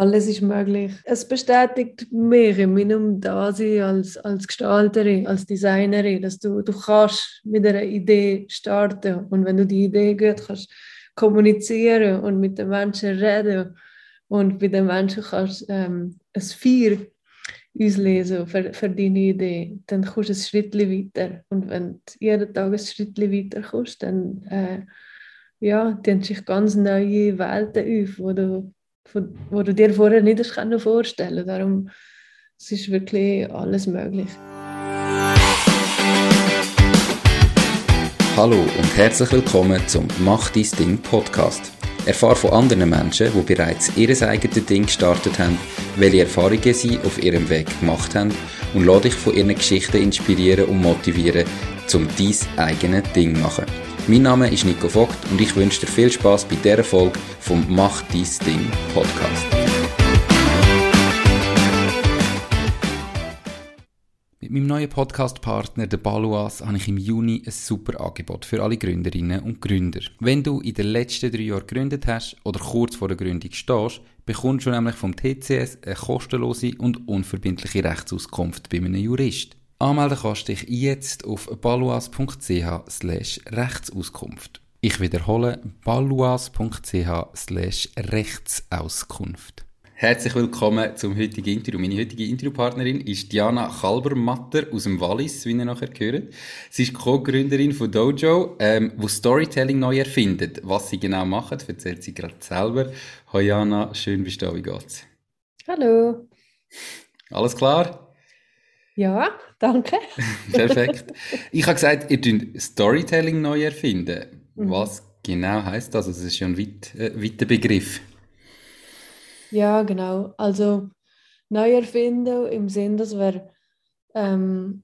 alles ist möglich. Es bestätigt mich in meinem Dasein als, als Gestalterin, als Designerin, dass du, du kannst mit einer Idee starten und wenn du die Idee gut kannst kommunizieren und mit den Menschen reden und mit den Menschen kannst ähm, ein Feier auslesen für, für deine Idee, dann kommst du ein Schritt weiter. Und wenn du jeden Tag ein Schritt weiter kommst, dann äh, ja, tun sich ganz neue Welten auf, wo du, wo du dir vorher nicht hast vorstellen Darum es ist wirklich alles möglich. Hallo und herzlich willkommen zum Mach dein Ding Podcast. Erfahre von anderen Menschen, die bereits ihr eigenes Ding gestartet haben, welche Erfahrungen sie auf ihrem Weg gemacht haben und lade dich von ihren Geschichten inspirieren und motivieren, um dein eigenes Ding zu machen. Mein Name ist Nico Vogt und ich wünsche dir viel Spaß bei dieser Folge vom Mach dein Ding Podcast. Mit meinem neuen Podcast-Partner, der Baluas, habe ich im Juni ein super Angebot für alle Gründerinnen und Gründer. Wenn du in den letzten drei Jahren gegründet hast oder kurz vor der Gründung stehst, bekommst du nämlich vom TCS eine kostenlose und unverbindliche Rechtsauskunft bei einem Jurist. Anmelden kannst du dich jetzt auf baluas.ch slash Rechtsauskunft. Ich wiederhole baluas.ch slash Rechtsauskunft. Herzlich willkommen zum heutigen Interview. Meine heutige Interviewpartnerin ist Diana Kalbermatter aus dem Wallis, wie ihr nachher gehört. Sie ist Co-Gründerin von Dojo, ähm, wo Storytelling neu erfindet. Was sie genau machen, erzählt sie gerade selber. Hallo Jana, schön bist du da, wie geht's? Hallo. Alles klar? Ja, danke. Perfekt. Ich habe gesagt, ihr tut Storytelling neu erfinden. Mhm. Was genau heißt das? Also, das ist ja ein weit, äh, weiter Begriff. Ja, genau. Also neu erfinden im Sinn, dass wir ähm,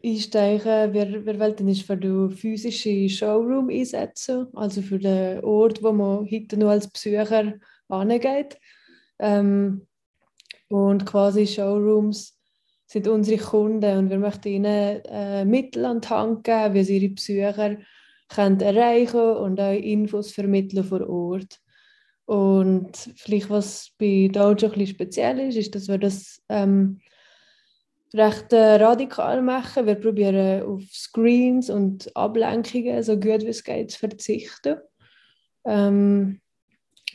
einsteigen, wir, wir wollen nicht für den physischen Showroom einsetzen, also für den Ort, wo man heute nur als Besucher angeht. Ähm, und quasi Showrooms sind unsere Kunden und wir möchten ihnen äh, Mittel an die Hand geben, wie sie ihre Besucher können erreichen und auch Infos vermitteln vor Ort. Und vielleicht was bei Dojo ein bisschen speziell ist, ist, dass wir das ähm, recht äh, radikal machen. Wir probieren auf Screens und Ablenkungen so gut wie es geht zu verzichten. Ähm,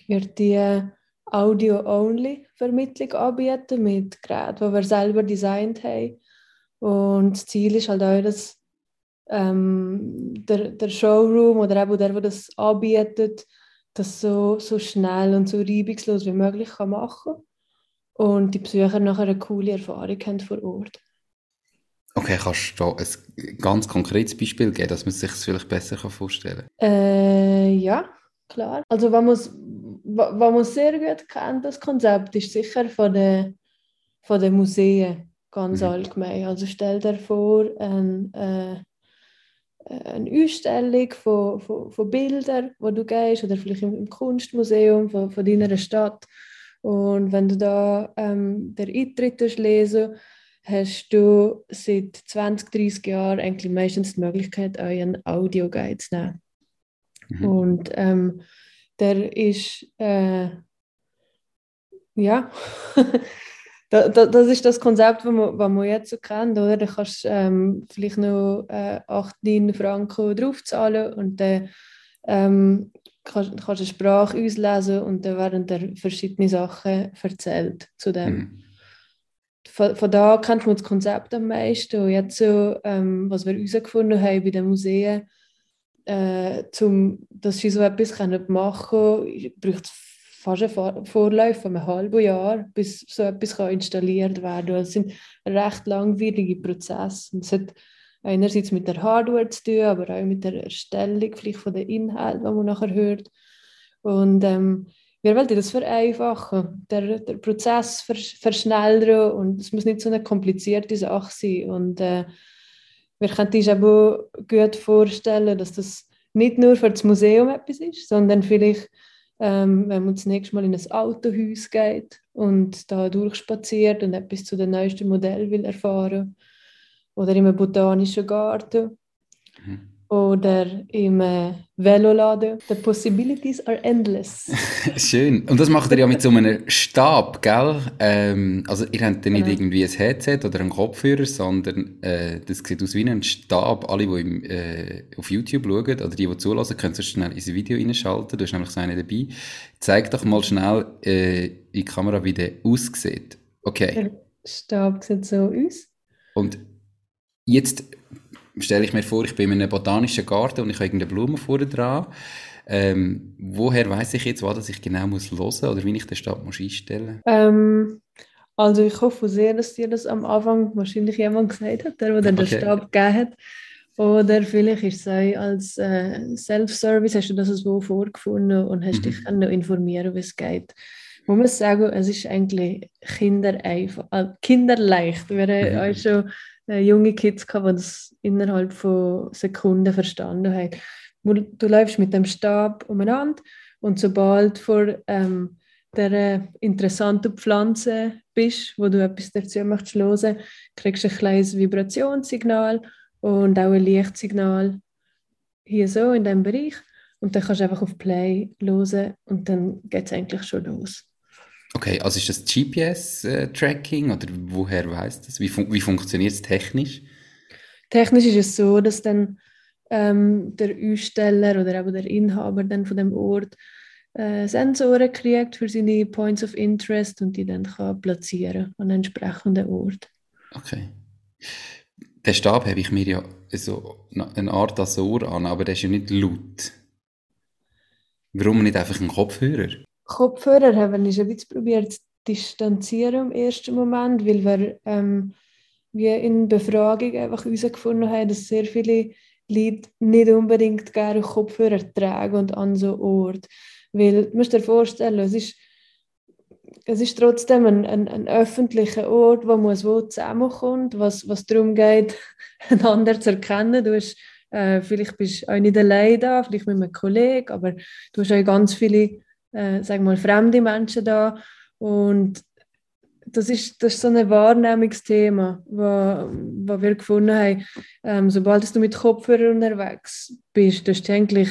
wir die Audio-Only-Vermittlung anbieten mit Geräten, die wir selber designt haben. Und das Ziel ist halt auch, dass ähm, der, der Showroom oder eben der, der das anbietet, das so, so schnell und so reibungslos wie möglich kann machen und die Besucher nachher eine coole Erfahrung haben vor Ort. Okay, kannst du da ein ganz konkretes Beispiel geben, dass man sich das vielleicht besser vorstellen kann? Äh, ja, klar. Also, wenn man was man sehr gut kennt, das Konzept, ist sicher von den, von den Museen ganz mhm. allgemein. Also stell dir vor, ein, äh, eine Ausstellung von, von, von Bildern, wo du gehst, oder vielleicht im, im Kunstmuseum von, von deiner Stadt. Und wenn du da ähm, der Eintritt lesen hast du seit 20, 30 Jahren eigentlich meistens die Möglichkeit, einen Audioguide zu nehmen. Mhm. Und ähm, der ist, äh, ja, da, da, das ist das Konzept, das man, was man jetzt so kennt, oder? Da kannst du ähm, vielleicht noch äh, 8, 9 Franken draufzahlen und dann ähm, kannst, du eine Sprache auslesen und dann werden dir verschiedene Sachen erzählt zu dem. Mhm. Von, von, da kennt man das Konzept am meisten. Und jetzt so, ähm, was wir herausgefunden haben bei den Museen, äh, zum, dass sie so etwas machen können, braucht es fast einen Vorlauf von einem halben Jahr, bis so etwas kann installiert werden kann. Es sind recht langwierige Prozesse. es hat einerseits mit der Hardware zu tun, aber auch mit der Erstellung vielleicht von den Inhalten, die man nachher hört. Und ähm, wir wollen das vereinfachen, der, der Prozess verschnellern und es muss nicht so eine komplizierte Sache sein. Und äh, wir können uns aber gut vorstellen, dass das nicht nur für das Museum etwas ist, sondern vielleicht ähm, wenn man das nächste Mal in ein Autohaus geht und da durchspaziert und etwas zu den neuesten Modellen will erfahren oder in einem botanischen Garten. Mhm. Oder im äh, Veloladen. The possibilities are endless. Schön. Und das macht ihr ja mit so einem Stab, gell? Ähm, also ihr habt ja nicht Genau. irgendwie ein Headset oder einen Kopfhörer, sondern äh, das sieht aus wie ein Stab. Alle, die im, äh, auf YouTube schauen oder die, die zulassen, können sonst schnell ins Video reinschalten. Du hast nämlich so einen dabei. Zeig doch mal schnell äh, in die Kamera, wie der aussieht. Okay. Der Stab sieht so aus. Und jetzt stelle ich mir vor, ich bin in einem botanischen Garten und ich habe irgendeine Blume vorne dran. Ähm, woher weiß ich jetzt, was ich genau muss hören oder wie ich den Stab muss einstellen Ähm, also ich hoffe sehr, dass dir das am Anfang wahrscheinlich jemand gesagt hat, der, der den Okay. Stab gegeben hat. Oder vielleicht ist es auch als äh, Self-Service, hast du das so vorgefunden und hast Mhm. dich können informieren, wie es geht. Man muss sagen, es ist eigentlich kindereifach, äh, kinderleicht. Wir Mhm. haben auch schon junge Kids gehabt, die das innerhalb von Sekunden verstanden haben. Du, läufst mit dem Stab umeinander und sobald vor ähm, der interessanten Pflanze bist, wo du etwas dazu möchtest hören, kriegst du ein kleines Vibrationssignal und auch ein Lichtsignal hier so in diesem Bereich. Und dann kannst du einfach auf Play hören und dann geht es eigentlich schon los. Okay, also ist das GPS-Tracking oder woher weiß das? Wie, fun wie funktioniert es technisch? Technisch ist es so, dass dann ähm, der Aussteller oder auch der Inhaber dann von dem Ort äh, Sensoren kriegt für seine Points of Interest und die dann kann platzieren an einem entsprechenden Ort. Okay. Den Stab habe ich mir ja so eine Art Azor an, aber der ist ja nicht laut. Warum nicht einfach ein Kopfhörer? Kopfhörer haben wir ein bisschen probiert zu distanzieren im ersten Moment, weil wir ähm, wie in Befragung einfach herausgefunden haben, dass sehr viele Leute nicht unbedingt gerne Kopfhörer tragen und an so Ort. Weil, du musst dir vorstellen, es ist, es ist trotzdem ein, ein, ein öffentlicher Ort, wo man wo zusammenkommt, was, was darum geht, einander zu erkennen. Du hast, äh, vielleicht bist du auch nicht allein da, vielleicht mit einem Kollegen, aber du hast auch ganz viele äh, sag mal, fremde Menschen da. Und das ist, das ist so ein Wahrnehmungsthema, wo, wo wir gefunden haben. Ähm, sobald du mit Kopfhörern unterwegs bist, du dich eigentlich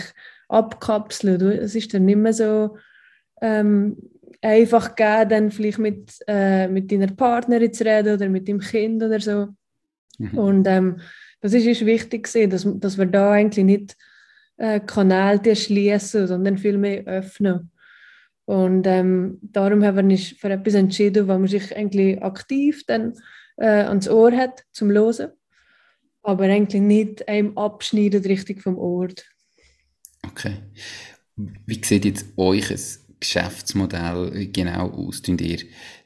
abkapseln. Es ist dann nicht mehr so ähm, einfach gegeben, dann vielleicht mit, äh, mit deiner Partnerin zu reden oder mit dem Kind oder so. Mhm. Und ähm, das ist uns wichtig gewesen, dass, dass wir da eigentlich nicht äh, Kanäle schließen, sondern viel mehr öffnen. Und ähm, darum haben wir uns für etwas entschieden, wo man sich eigentlich aktiv dann äh, ans Ohr hat zum Hören, aber eigentlich nicht einem abschneiden Richtung vom Ort. Okay. Wie sieht jetzt euch ein Geschäftsmodell genau aus? Tun ihr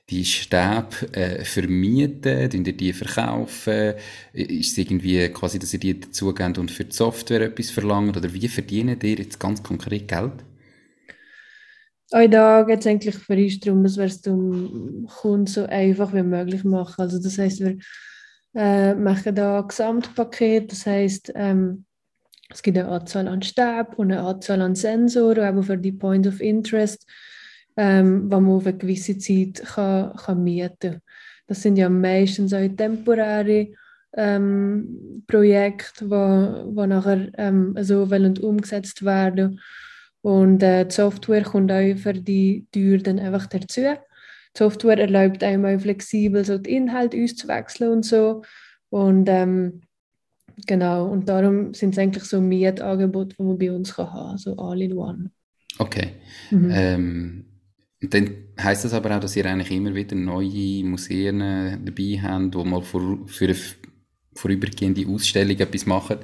die Stäbe äh, vermieten? Tun ihr die verkaufen? Ist es irgendwie quasi, dass ihr die dazugebt und für die Software etwas verlangt? Oder wie verdient ihr jetzt ganz konkret Geld? Auch da geht es eigentlich für uns darum, dass wir es dem Kunden so einfach wie möglich machen. Also das heißt, wir äh, machen da ein Gesamtpaket. Das heißt, ähm, es gibt eine Anzahl an Stäben und eine Anzahl an Sensoren, aber für die Point of Interest, ähm, wo man auf eine gewisse Zeit kann, kann mieten kann. Das sind ja meistens auch temporäre ähm, Projekte, wo nachher ähm, so wollen umgesetzt werden. Und äh, die Software kommt auch für die Tür dann einfach dazu. Die Software erlaubt einem auch flexibel so die Inhalte auszuwechseln und so. Und ähm, genau, und darum sind es eigentlich so Mietangebote, die man bei uns kann haben so all in one. Okay. Mhm. Ähm, und dann heisst das aber auch, dass ihr eigentlich immer wieder neue Museen äh, dabei habt, die mal für eine f- vorübergehende Ausstellung etwas machen.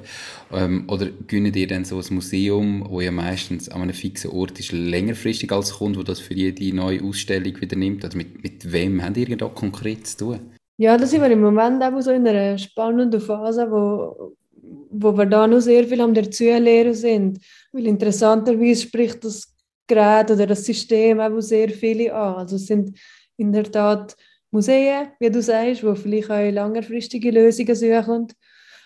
Ähm, oder gönnt ihr dann so ein Museum, wo ja meistens an einem fixen Ort ist, längerfristig als Kunde, wo das für jede neue Ausstellung wieder nimmt? Also mit, mit wem habt ihr da konkret zu tun? Ja, da sind wir im Moment eben so in einer spannenden Phase, wo, wo wir da noch sehr viel am dazulernen sind. Weil interessanterweise spricht das Gerät oder das System eben sehr viele an. Also es sind in der Tat Museen, wie du sagst, wo vielleicht auch längerfristige Lösungen suchen.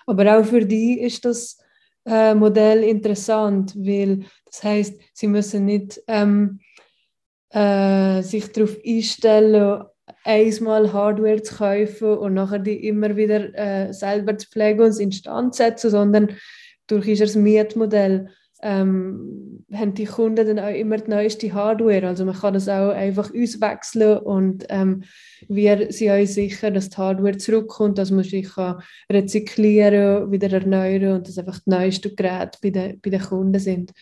Aber auch für die ist das äh, Modell interessant, weil das heißt, sie müssen nicht ähm, äh, sich darauf einstellen, einmal Hardware zu kaufen und nachher die immer wieder äh, selber zu pflegen und instand setzen, sondern durch unser Mietmodell ähm, haben die Kunden dann auch immer die neueste Hardware. Also man kann das auch einfach auswechseln und ähm, wir sind uns sicher, dass die Hardware zurückkommt, dass man sich kann rezyklieren, wieder erneuern und dass einfach die neuesten Geräte bei den, bei den Kunden sind.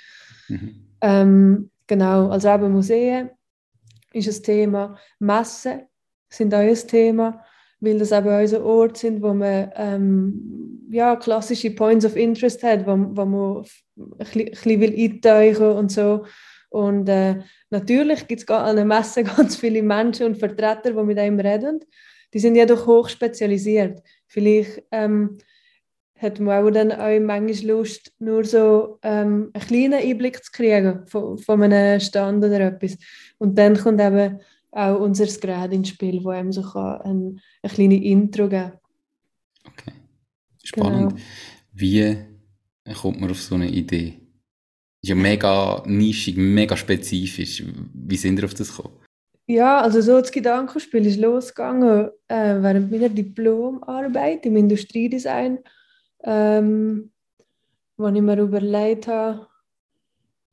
Mhm. Ähm, genau, also eben Museen ist ein Thema, Messen sind auch ein Thema weil das eben unser Ort sind, wo man ähm, ja, klassische Points of Interest hat, wo, wo man ein bisschen, will eintauchen und so. Und äh, natürlich gibt es an der Messe ganz viele Menschen und Vertreter, die mit einem reden. Die sind jedoch hoch spezialisiert. Vielleicht ähm, hat man auch dann auch manchmal Lust, nur so ähm, einen kleinen Einblick zu kriegen von, von einem Stand oder etwas. Und dann kommt eben auch unser Gerät ins Spiel, wo einem so kann ein, eine kleine Intro geben Okay, spannend. Genau. Wie kommt man auf so eine Idee? Ist ja mega nischig, mega spezifisch. Wie sind ihr auf das gekommen? Ja, also so das Gedankenspiel ist losgegangen äh, während meiner Diplomarbeit im Industriedesign, ähm, wo ich mir überlegt habe,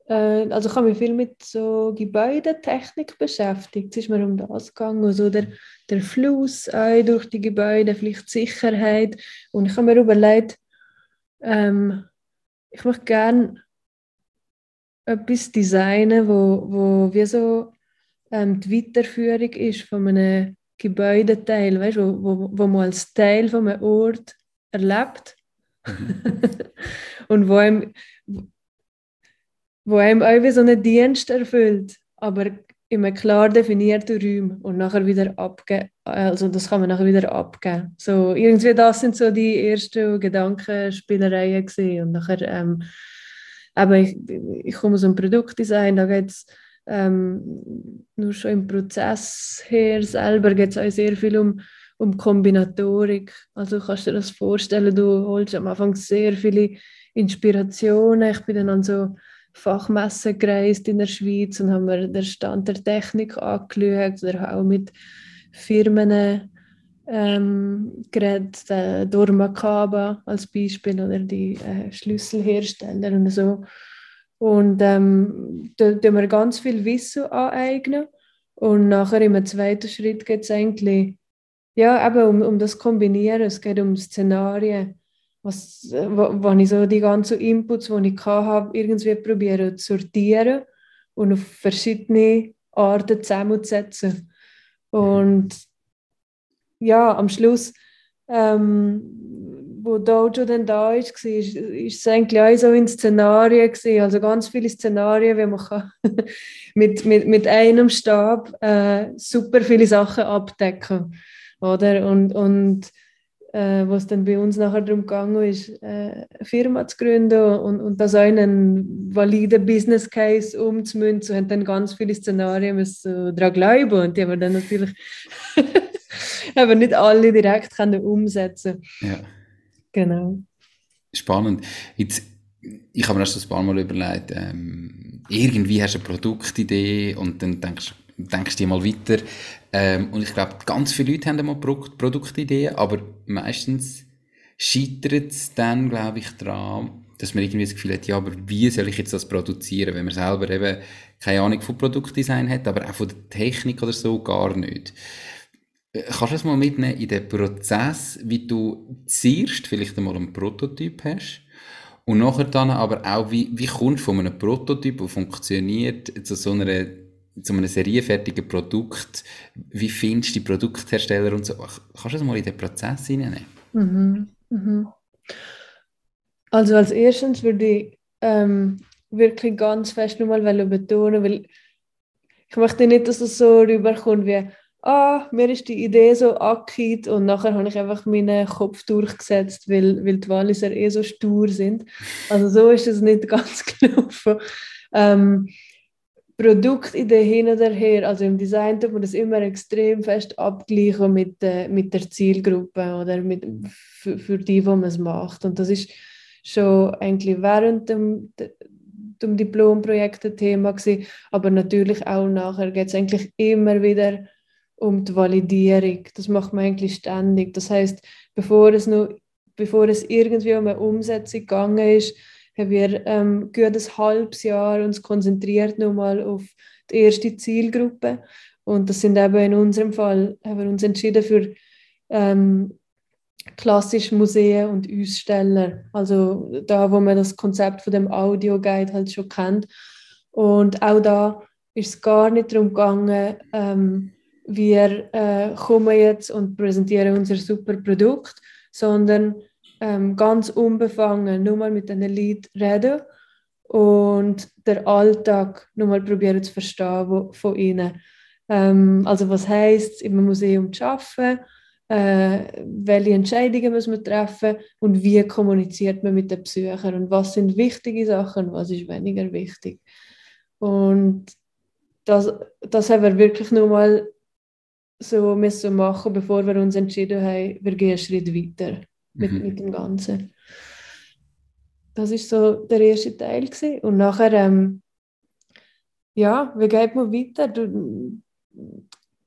also ich habe mich viel mit so Gebäudetechnik beschäftigt. Es ist mir um das gegangen, also der, der Fluss äh, durch die Gebäude, vielleicht Sicherheit. Und ich habe mir überlegt, ähm, ich möchte gerne etwas designen, wo, wo wie so ähm, die Weiterführung ist von einem Gebäudeteil, weißt, wo, wo, wo man als Teil von einem Ort erlebt. Mhm. und wo einem, wo einem auch wie so einen Dienst erfüllt, aber in einem klar definierten Raum und nachher wieder abgeben. Also das kann man nachher wieder abgeben. So, irgendwie das sind so die ersten Gedankenspielereien gewesen. und nachher ähm, aber ich, ich komme aus einem Produktdesign, da geht es ähm, nur schon im Prozess her selber geht es auch sehr viel um, um Kombinatorik. Also kannst du dir das vorstellen, du holst am Anfang sehr viele Inspirationen. Ich bin dann an so Fachmessen gereist in der Schweiz und haben wir den Stand der Technik angeschaut oder auch mit Firmen ähm, geredet, äh, Dormakaba als Beispiel oder die äh, Schlüsselhersteller und so. Und ähm, da tun wir ganz viel Wissen aneignen. Und nachher im zweiten Schritt geht es eigentlich ja, eben um, um das Kombinieren. Es geht um Szenarien was, wo, wo ich so die ganzen Inputs, die ich hatte, irgendwie probieren zu sortieren und auf verschiedene Arten zusammenzusetzen. Und ja, am Schluss, ähm, wo Dojo dann da ist, war, ist, es eigentlich auch so in Szenarien gewesen. also ganz viele Szenarien, wie man kann mit, mit, mit einem Stab äh, super viele Sachen abdecken, oder? Und, und äh, wo es dann bei uns nachher darum gegangen ist, äh, eine Firma zu gründen und, und das auch in einen validen Business Case umzumünzen, haben dann ganz viele Szenarien müssen daran glauben und die haben wir dann natürlich aber nicht alle direkt können umsetzen Ja. Genau. Spannend. Jetzt, ich habe mir das ein paar Mal überlegt, ähm, irgendwie hast du eine Produktidee und dann denkst denkst du mal weiter. Ähm, und ich glaube, ganz viele Leute haben mal Pro Produktideen, aber meistens scheitert es dann, glaube ich, daran, dass man irgendwie das Gefühl hat, ja, aber wie soll ich jetzt das produzieren, wenn man selber eben keine Ahnung von Produktdesign hat, aber auch von der Technik oder so gar nicht. Äh, kannst du das mal mitnehmen in den Prozess, wie du zuerst vielleicht einmal einen Prototyp hast und nachher dann aber auch, wie, wie kommst du von einem Prototyp, der funktioniert, zu so einer zu einem serienfertigen Produkt, wie findest du die Produkthersteller und so? Kannst du das mal in den Prozess hineinnehmen? Mhm. Mhm. Also als erstes würde ich ähm, wirklich ganz fest nochmal betonen, weil ich möchte nicht, dass es so rüberkommt wie ah, mir ist die Idee so angekippt und nachher habe ich einfach meinen Kopf durchgesetzt, weil, weil die Walliser eh so stur sind. Also so ist es nicht ganz gelaufen. Ähm, Produktidee hin oder her. Also im Design tut man das immer extrem fest abgleichen mit, äh, mit der Zielgruppe oder mit, für, für die, wo man es macht. Und das ist schon eigentlich während dem, dem Diplomprojekt ein Thema gewesen, aber natürlich auch nachher geht es eigentlich immer wieder um die Validierung. Das macht man eigentlich ständig. Das heißt, bevor es noch bevor es irgendwie um eine Umsetzung gegangen ist, haben wir ähm, gut ein halbes Jahr uns konzentriert nochmal auf die erste Zielgruppe. Und das sind eben in unserem Fall, haben wir uns entschieden für ähm, klassische Museen und Aussteller. Also da, wo man das Konzept von dem Audioguide halt schon kennt. Und auch da ist es gar nicht darum gegangen, ähm, wir äh, kommen jetzt und präsentieren unser super Produkt, sondern ähm, ganz unbefangen nur mal mit einem Lied reden und der Alltag nur mal probieren zu verstehen wo, von ihnen. Ähm, also was heißt im Museum zu arbeiten, äh, welche Entscheidungen muss man treffen und wie kommuniziert man mit den Besuchern und was sind wichtige Sachen, was ist weniger wichtig. Und das, das haben wir wirklich nur mal so müssen machen, bevor wir uns entschieden haben, wir gehen einen Schritt weiter mit, mhm. mit dem Ganzen. Das ist so der erste Teil gewesen. und nachher ähm, ja, wie geht man weiter? Du,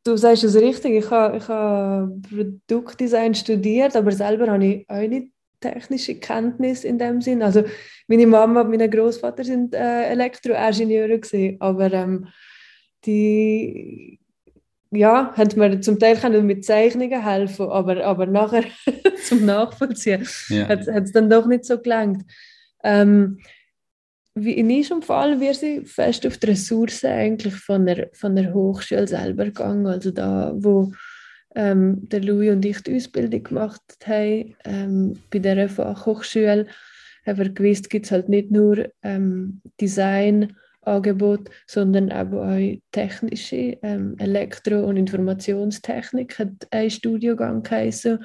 du sagst es richtig, ich habe, ich habe Produktdesign studiert, aber selber habe ich auch nicht technische Kenntnis in dem Sinn. Also meine Mama und mein Großvater sind äh, Elektroingenieure gewesen, aber ähm, die ja, haben mir zum Teil können mit Zeichnungen helfen, aber, aber nachher zum Nachvollziehen ja. hat es dann doch nicht so gelangt. Ähm, wie in unserem Fall, wir sind fest auf die Ressourcen eigentlich von der, von der Hochschule selber gegangen, also da, wo ähm, der Louis und ich die Ausbildung gemacht haben, ähm, bei dieser Fachhochschule, haben wir gewusst, gibt es halt nicht nur ähm, Design, Angebot, sondern auch technische, ähm, Elektro- und Informationstechnik hat ein Studiengang geheißen.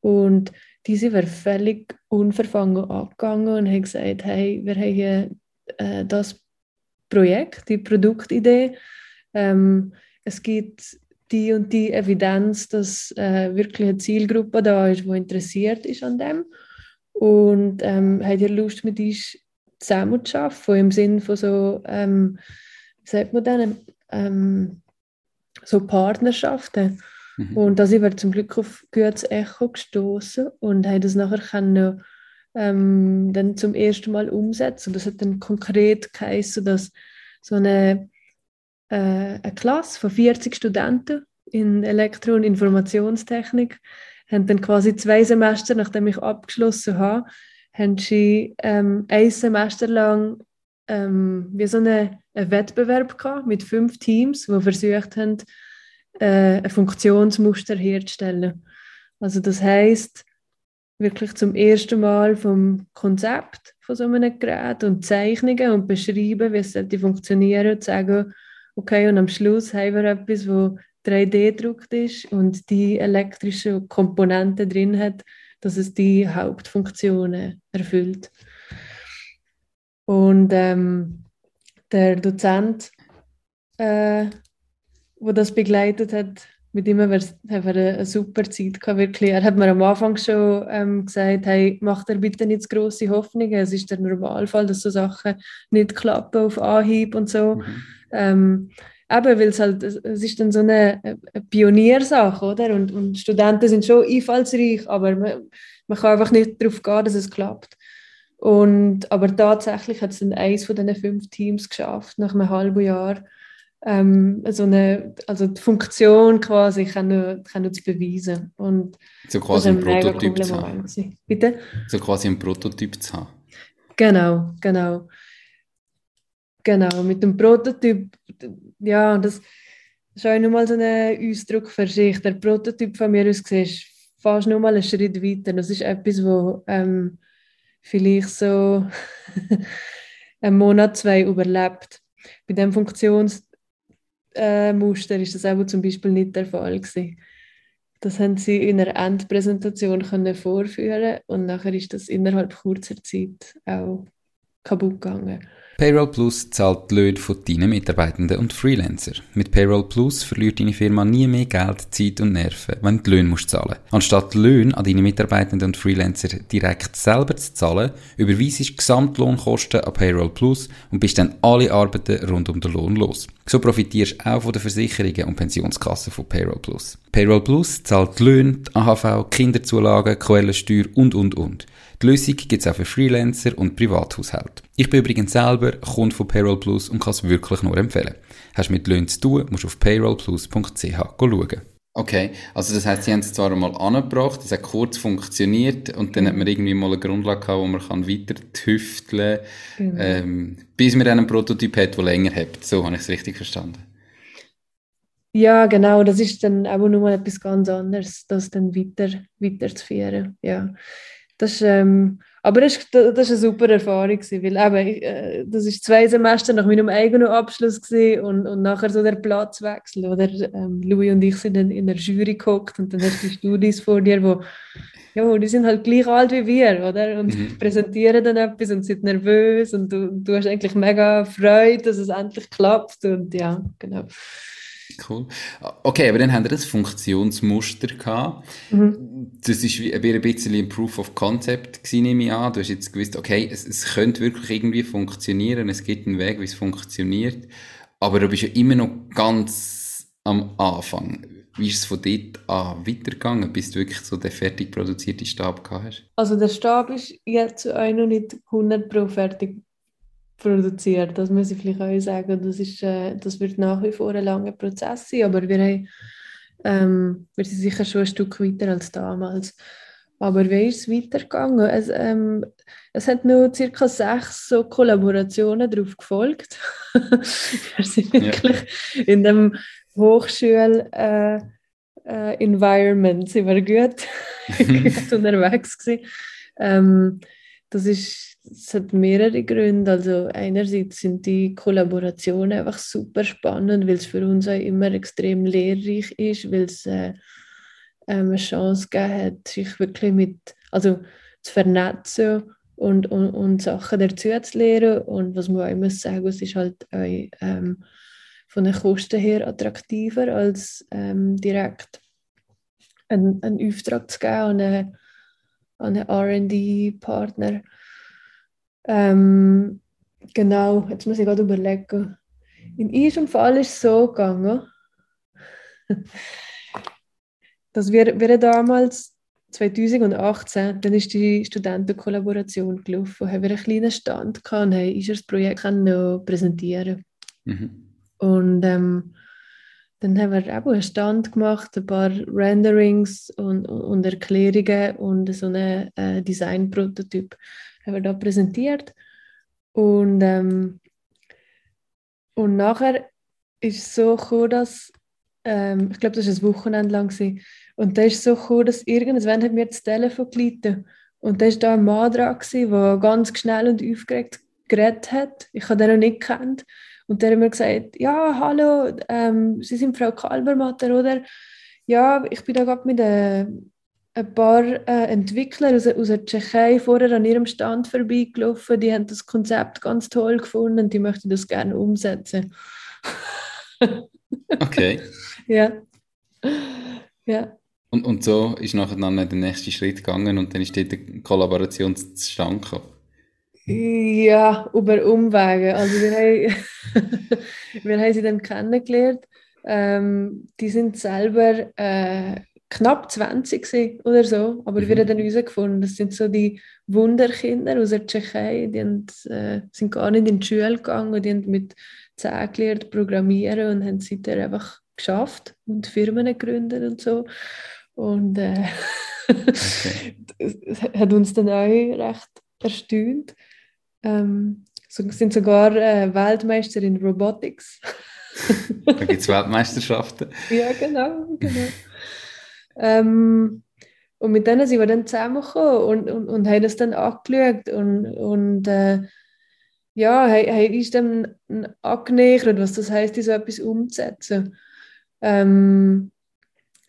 Und diese war völlig unverfangen abgegangen und haben gesagt, hey, wir haben hier äh, das Projekt, die Produktidee. Ähm, es gibt die und die Evidenz, dass äh, wirklich eine Zielgruppe da ist, die interessiert ist an dem. Und ähm, habt ihr Lust, mit uns zusammen zu arbeiten, im Sinne von so, ähm, wie sagt man denn, ähm, so Partnerschaften. Mhm. Und da sind wir zum Glück auf gutes Echo gestoßen und haben das nachher können, ähm, dann zum ersten Mal umsetzen. Und das hat dann konkret geheißen, dass so eine, äh, eine Klasse von 40 Studenten in Elektro- und Informationstechnik haben dann quasi zwei Semester, nachdem ich abgeschlossen habe, haben sie ähm, ein Semester lang ähm, wie so eine, einen Wettbewerb gehabt mit fünf Teams, die versucht haben, äh, ein Funktionsmuster herzustellen. Also das heißt wirklich zum ersten Mal vom Konzept von so einem Gerät und Zeichnungen und beschreiben, wie es funktionieren und sagen, okay, und am Schluss haben wir etwas, wo 3D-druckt ist und die elektrische Komponente drin hat, dass es die Hauptfunktionen erfüllt. Und ähm, der Dozent, äh, wo das begleitet hat, mit ihm haben wir eine super Zeit gehabt, wirklich. Er hat mir am Anfang schon ähm, gesagt, hey, mach dir bitte nicht zu grosse Hoffnungen. Es ist der Normalfall, dass so Sachen nicht klappen auf Anhieb und so. Mhm. Ähm, eben, weil es halt, es ist dann so eine, eine Pioniersache, oder? Und, und Studenten sind schon einfallsreich, aber man, man kann einfach nicht darauf gehen, dass es klappt. Und, aber tatsächlich hat es dann eins von diesen fünf Teams geschafft, nach einem halben Jahr, ähm, so eine, also die Funktion quasi kann, kann zu beweisen. Und so quasi ein Prototyp zu haben. Bitte? So quasi ein Prototyp zu haben. Genau, genau. Genau, mit dem Prototyp, ja, das ist auch nochmal so ein Ausdruck für sich. Der Prototyp von mir aus ist fast nochmal einen Schritt weiter. Das ist etwas, wo ähm, vielleicht so einen Monat, zwei überlebt. Bei dem Funktionsmuster äh, ist das aber zum Beispiel nicht der Fall gewesen. Das haben sie in einer Endpräsentation können vorführen und nachher ist das innerhalb kurzer Zeit auch kaputt gegangen. Payroll Plus zahlt die Löhne von deinen Mitarbeitenden und Freelancer. Mit Payroll Plus verliert deine Firma nie mehr Geld, Zeit und Nerven, wenn du die Löhne musst zahlen Anstatt die Löhne an deine Mitarbeitenden und Freelancer direkt selber zu zahlen, überweisest du Gesamtlohnkosten an Payroll Plus und bist dann alle Arbeiten rund um den Lohn los. So profitierst du auch von den Versicherungen und Pensionskassen von Payroll Plus. Payroll Plus zahlt die Löhne, die AHV, Kinderzulagen, Quellensteuer und, und, und. Die Lösung gibt es auch für Freelancer und Privathaushalte. Ich bin übrigens selber Kunde von Payroll Plus und kann es wirklich nur empfehlen. Hast du mit Löhnen zu tun, musst du auf payrollplus.ch schauen. Okay, also das heißt, sie haben es zwar einmal angebracht, es hat kurz funktioniert und dann hat man irgendwie mal eine Grundlage gehabt, wo man kann weiter tüfteln kann, mhm. ähm, bis man einen Prototyp hat, der länger hat. So habe ich es richtig verstanden. Ja, genau, das ist dann auch nochmal etwas ganz anderes, das dann weiter, weiterzuführen. Ja. Das ähm, aber das, das, das eine super Erfahrung, gewesen, weil eben, äh, das ist zwei Semester nach meinem eigenen Abschluss gewesen und, und nachher so der Platzwechsel, oder ähm, Louis und ich sind in, in der Jury gehockt und dann hast du die Studis vor dir, wo ja, die sind halt gleich alt wie wir, oder? Und mhm. präsentieren dann etwas und sind nervös und du, du hast eigentlich mega Freude, dass es endlich klappt und ja, genau. Cool. Okay, aber dann haben wir das Funktionsmuster gehabt. Mhm. Das ist wie, ein bisschen ein Proof of Concept gewesen, nehme ich an. Du hast jetzt gewusst, okay, es, es könnte wirklich irgendwie funktionieren, es gibt einen Weg, wie es funktioniert. Aber du bist ja immer noch ganz am Anfang. Wie ist es von dort an weitergegangen, bis du wirklich so den fertig produzierten Stab gehabt hast? Also der Stab ist jetzt auch noch nicht 100 Pro fertig produziert. Das muss ich vielleicht auch sagen. Das, ist, äh, das wird nach wie vor ein langer Prozess sein, aber wir, haben, ähm, wir sind sicher schon ein Stück weiter als damals. Aber wie ist es weitergegangen? Es, ähm, es hat noch circa sechs so Kollaborationen darauf gefolgt. wir sind wirklich ja. in dem Hochschul- äh, äh, Environment sind wir gut, gut unterwegs gewesen. Ähm, das ist es hat mehrere Gründe. Also einerseits sind die Kollaborationen einfach super spannend, weil es für uns auch immer extrem lehrreich ist, weil es äh, eine Chance gegeben hat, sich wirklich mit, also zu vernetzen und, und, und Sachen dazu zu lernen. Und was man auch immer sagen, es ist halt auch, ähm, von den Kosten her attraktiver, als ähm, direkt einen, einen Auftrag zu geben an einen, an einen RD-Partner. Ähm, genau, jetzt muss ich gerade überlegen. In unserem Fall ist es so gegangen, dass wir, wir damals 2018, dann ist die Studentenkollaboration gelaufen, haben wir einen kleinen Stand gehabt und haben unser Projekt noch präsentieren. Mhm. Und ähm, dann haben wir auch einen Stand gemacht, ein paar Renderings und, und Erklärungen und so einen äh, Design-Prototyp haben wir da präsentiert. Und, ähm, und nachher ist es so cool, dass, ähm, ich glaube, das war ein Wochenende lang, gewesen, und da ist so cool, dass irgendwann hat mir das Telefon geleitet und da war da ein Mann dran, der ganz schnell und aufgeregt geredet hat. Ich habe den noch nicht gekannt. Und der hat mir gesagt, ja, hallo, ähm, Sie sind Frau Kalbermatter, oder? Ja, ich bin da gerade mit der ein paar äh, Entwickler aus, aus der Tschechei vorher an ihrem Stand vorbeigelaufen. Die haben das Konzept ganz toll gefunden und die möchten das gerne umsetzen. okay. ja. Ja. Und, und so ist nachher dann der nächste Schritt gegangen und dann ist dort eine Kollaboration zustande gekommen. Ja, über Umwege. Also wir haben, wir haben sie dann kennengelernt. Ähm, die sind selber äh, knapp 20 oder so, aber mhm. wir haben dann herausgefunden, das sind so die Wunderkinder aus der Tschechei, die haben, äh, sind gar nicht in die Schule gegangen, die haben mit 10 gelernt programmieren und haben seitdem einfach geschafft und Firmen gegründet und so. Und äh, okay. das hat uns dann auch recht erstaunt. Ähm, so, sind sogar äh, Weltmeister in Robotics. da gibt es Weltmeisterschaften. ja, genau, genau. Ähm, und mit denen sind wir dann zusammengekommen und, und, und haben das dann angeschaut und, und äh, ja, haben uns dann angenähert, was das heisst, so etwas umzusetzen. Ähm,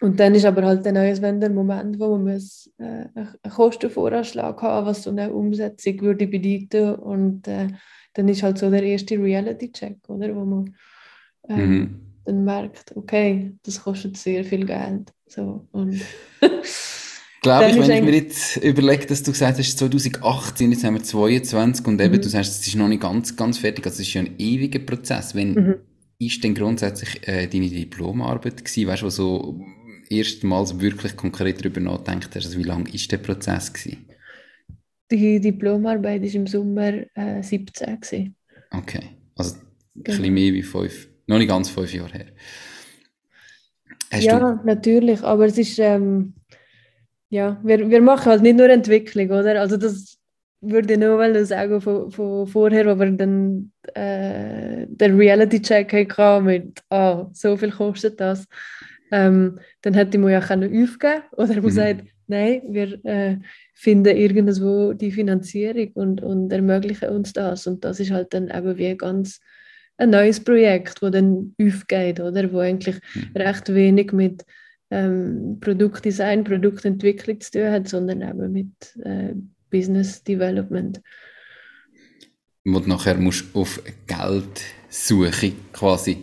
und dann ist aber halt dann irgendwann der Moment, wo man muss, äh, einen Kostenvoranschlag haben was so eine Umsetzung würde bedeuten und äh, dann ist halt so der erste Reality-Check, oder? Wo man ähm, mhm. dann merkt, okay, das kostet sehr viel Geld. So, und Glaube ich, wenn ich mir jetzt überlege, dass du gesagt hast, 2018, jetzt haben wir 22 und eben, mhm. du sagst, es ist noch nicht ganz, ganz fertig, also es ist ja ein ewiger Prozess. Wenn mhm. ist denn grundsätzlich äh, deine Diplomarbeit gewesen, weißt du, wo so erstmals wirklich konkret darüber nachdenkt hast, also wie lange ist der Prozess gewesen? Die Diplomarbeit war im Sommer äh, 17 gewesen. Okay, also genau. ein bisschen mehr wie fünf, noch nicht ganz fünf Jahre her. Hast ja, du... natürlich, aber es ist, ähm, ja, wir, wir machen halt nicht nur Entwicklung, oder? Also das würde ich nur sagen von, von vorher, wo wir dann äh, den Reality-Check hatten mit, ah, so viel kostet das. Ähm, dann hätte man ja können aufgeben oder man mhm. sagt, nein, wir äh, finden irgendwo die Finanzierung und, und ermöglichen uns das. Und das ist halt dann eben wie ganz ein neues Projekt, das dann aufgeht, oder? Wo eigentlich mhm. recht wenig mit ähm, Produktdesign, Produktentwicklung zu tun hat, sondern eben mit äh, Business Development. Und nachher musst du auf Geldsuche quasi.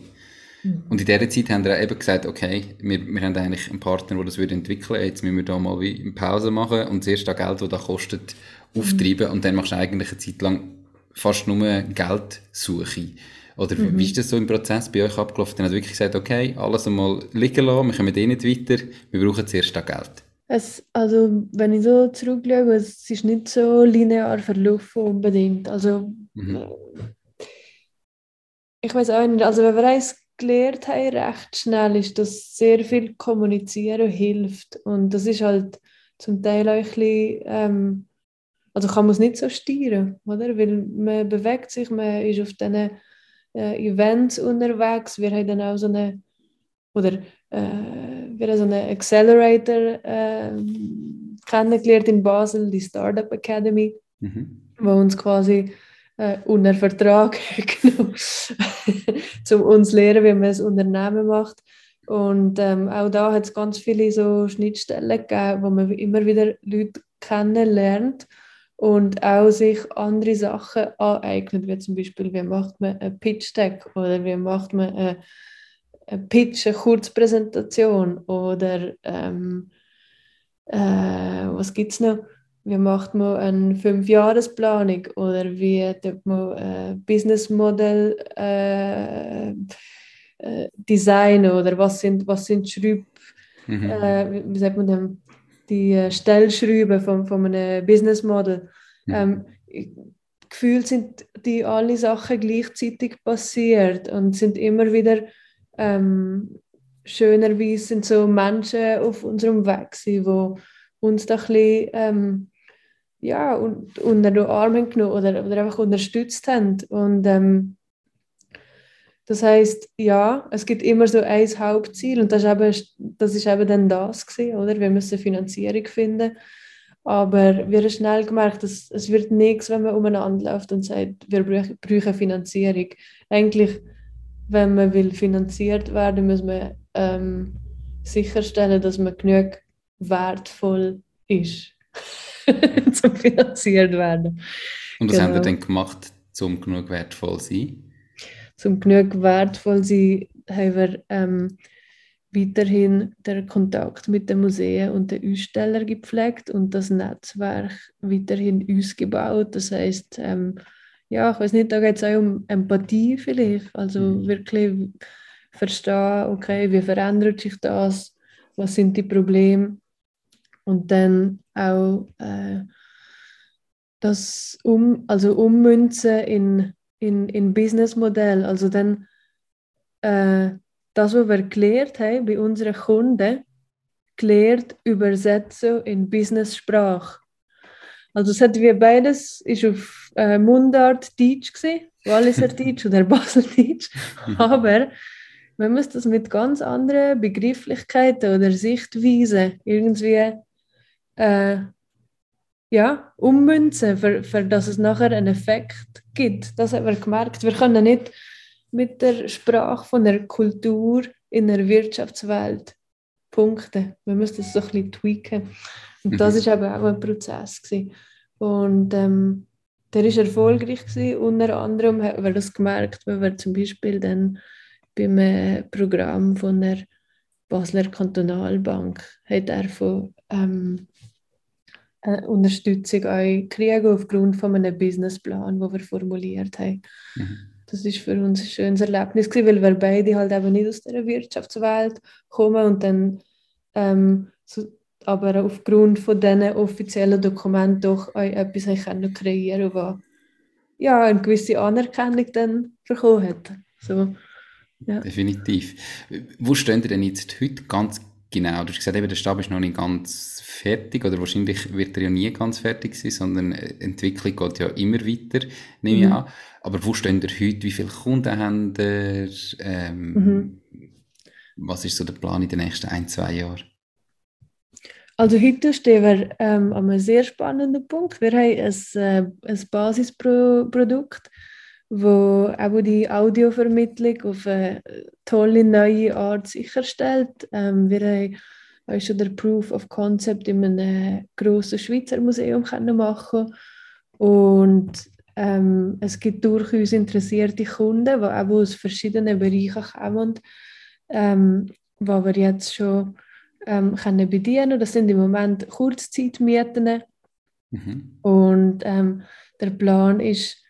Mhm. Und in dieser Zeit haben wir eben gesagt, okay, wir, wir haben eigentlich einen Partner, der das würde entwickeln jetzt müssen wir da mal wie eine Pause machen und zuerst das Geld, das das kostet, auftreiben mhm. und dann machst du eigentlich eine Zeit lang fast nur Geldsuche. Oder mhm. wie ist das so im Prozess bei euch abgelaufen? Dann hat wirklich gesagt, okay, alles einmal liegen lassen, wir kommen eh nicht weiter, wir brauchen zuerst das Geld. Es, also, wenn ich so zurückschaue, es ist nicht so linear verlaufen unbedingt. Also, mhm. Äh, ich weiß auch nicht, also wenn wir eins gelernt haben, recht schnell, ist, dass sehr viel Kommunizieren hilft. Und das ist halt zum Teil auch ein bisschen, ähm, also kann man es nicht so steuern, oder? Weil man bewegt sich, man ist auf diesen äh, Events unterwegs. Wir haben dann auch so eine, oder äh, wir haben so eine Accelerator äh, kennengelernt in Basel, die Startup Academy, mhm. wo uns quasi äh, unter Vertrag genommen um uns zu lernen, wie man ein Unternehmen macht. Und ähm, auch da hat es ganz viele so Schnittstellen gegeben, wo man immer wieder Leute kennenlernt und auch sich andere Sachen aneignet, wie zum Beispiel, wie macht man ein Pitch-Deck oder wie macht man eine, eine Pitch, eine Kurzpräsentation oder ähm, äh, was gibt es noch? Wie macht man eine Fünfjahresplanung oder wie tut man ein Businessmodell äh, äh, designen oder was sind, was sind Schreib, mhm. äh, wie sagt man dem? Die äh, Stellschrauben von, von einem Business Model. Mhm. Ähm, gefühlt sind die alle Sachen gleichzeitig passiert und sind immer wieder ähm, schönerweise sind so Menschen auf unserem Weg die uns da ein bisschen ähm, ja, unter die Arme genommen oder, oder einfach unterstützt haben. Und ähm, das heißt, ja, es gibt immer so ein Hauptziel und das ist eben, das ist eben dann das gewesen, oder? Wir müssen Finanzierung finden. Aber wir haben schnell gemerkt, dass es wird nichts, wenn man umeinander läuft und sagt, wir brauchen Finanzierung. Eigentlich, wenn man will finanziert werden, muss man ähm, sicherstellen, dass man genug wertvoll ist, zum finanziert werden. Und was genau. haben wir genau. dann gemacht, um genug wertvoll zu sein? Zum genug wertvoll sein, haben wir ähm, weiterhin den Kontakt mit den Museen und den Ausstellern gepflegt und das Netzwerk weiterhin ausgebaut. Das heißt, ähm, ja, ich weiß nicht, da geht es auch um Empathie vielleicht, also mhm. wirklich verstehen, okay, wie verändert sich das, was sind die Probleme und dann auch äh, das um, also ummünzen in in, in Businessmodell. Also dann äh, das, was wir gelernt haben bei unseren Kunden, gelernt übersetzen in Business-Sprache. Also es hat wie beides, ist auf äh, Mundart Deutsch gewesen, Walliser Deutsch oder Basel Deutsch, aber man muss das mit ganz anderen Begrifflichkeiten oder Sichtweisen irgendwie äh, ja, ummünzen, für, für dass es nachher einen Effekt gibt. Das haben wir gemerkt. Wir können nicht mit der Sprache von der Kultur in der Wirtschaftswelt punkten. Wir müssen das so ein bisschen tweaken. Und das mhm. ist eben auch ein Prozess. Gewesen. Und ähm, der ist erfolgreich gewesen, unter anderem hat man das gemerkt, wenn wir zum Beispiel dann beim äh, Programm von der Basler Kantonalbank hat er von ähm, äh, Unterstützung auch kriegen aufgrund von einem Businessplan, den wir formuliert haben. Mhm. Das ist für uns ein schönes Erlebnis gewesen, weil wir beide halt eben nicht aus der Wirtschaftswelt kommen und dann ähm, so, aber aufgrund von diesen offiziellen Dokumenten doch auch etwas können kreieren was ja, eine gewisse Anerkennung dann bekommen hat. So, ja. Definitiv. Wo stehen ihr denn jetzt heute ganz genau? Du hast gesagt, eben, der Stab ist noch nicht ganz fertig oder wahrscheinlich wird er ja nie ganz fertig sein, sondern die Entwicklung geht ja immer weiter, nehme mhm. ich an. Aber wo stehen ihr heute? Wie viele Kunden haben ihr? Ähm, mhm. Was ist so der Plan in den nächsten ein, zwei Jahren? Also heute stehen wir ähm, an einem sehr spannenden Punkt. Wir haben ein, äh, ein Basisprodukkt, wo auch die Audiovermittlung auf eine tolle neue Art sicherstellt. Ähm, wir haben auch schon den Proof of Concept in einem grossen Schweizer Museum können machen und ähm, es gibt durchaus interessierte Kunden, die auch aus verschiedenen Bereichen kommen, ähm, wo wir jetzt schon ähm, können bedienen. Das sind im Moment Kurzzeitmieten. Mhm. Und ähm, der Plan ist,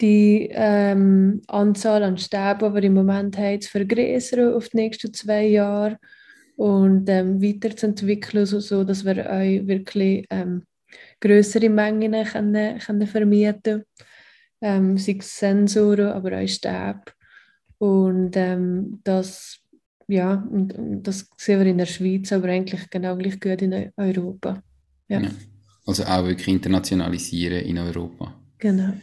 die ähm, Anzahl an Stäben, die wir im Moment haben, zu vergrößern auf die nächsten zwei Jahre und ähm, weiterzuentwickeln, so, so dass wir euch wirklich ähm, größere Mengen können, können vermieten können, ähm, sei es Sensoren, aber auch Stäbe. Und ähm, das ja, und, und, das sehen wir in der Schweiz, aber eigentlich genau gleich gut in Europa. Ja. ja. Also auch wirklich internationalisieren in Europa. Genau.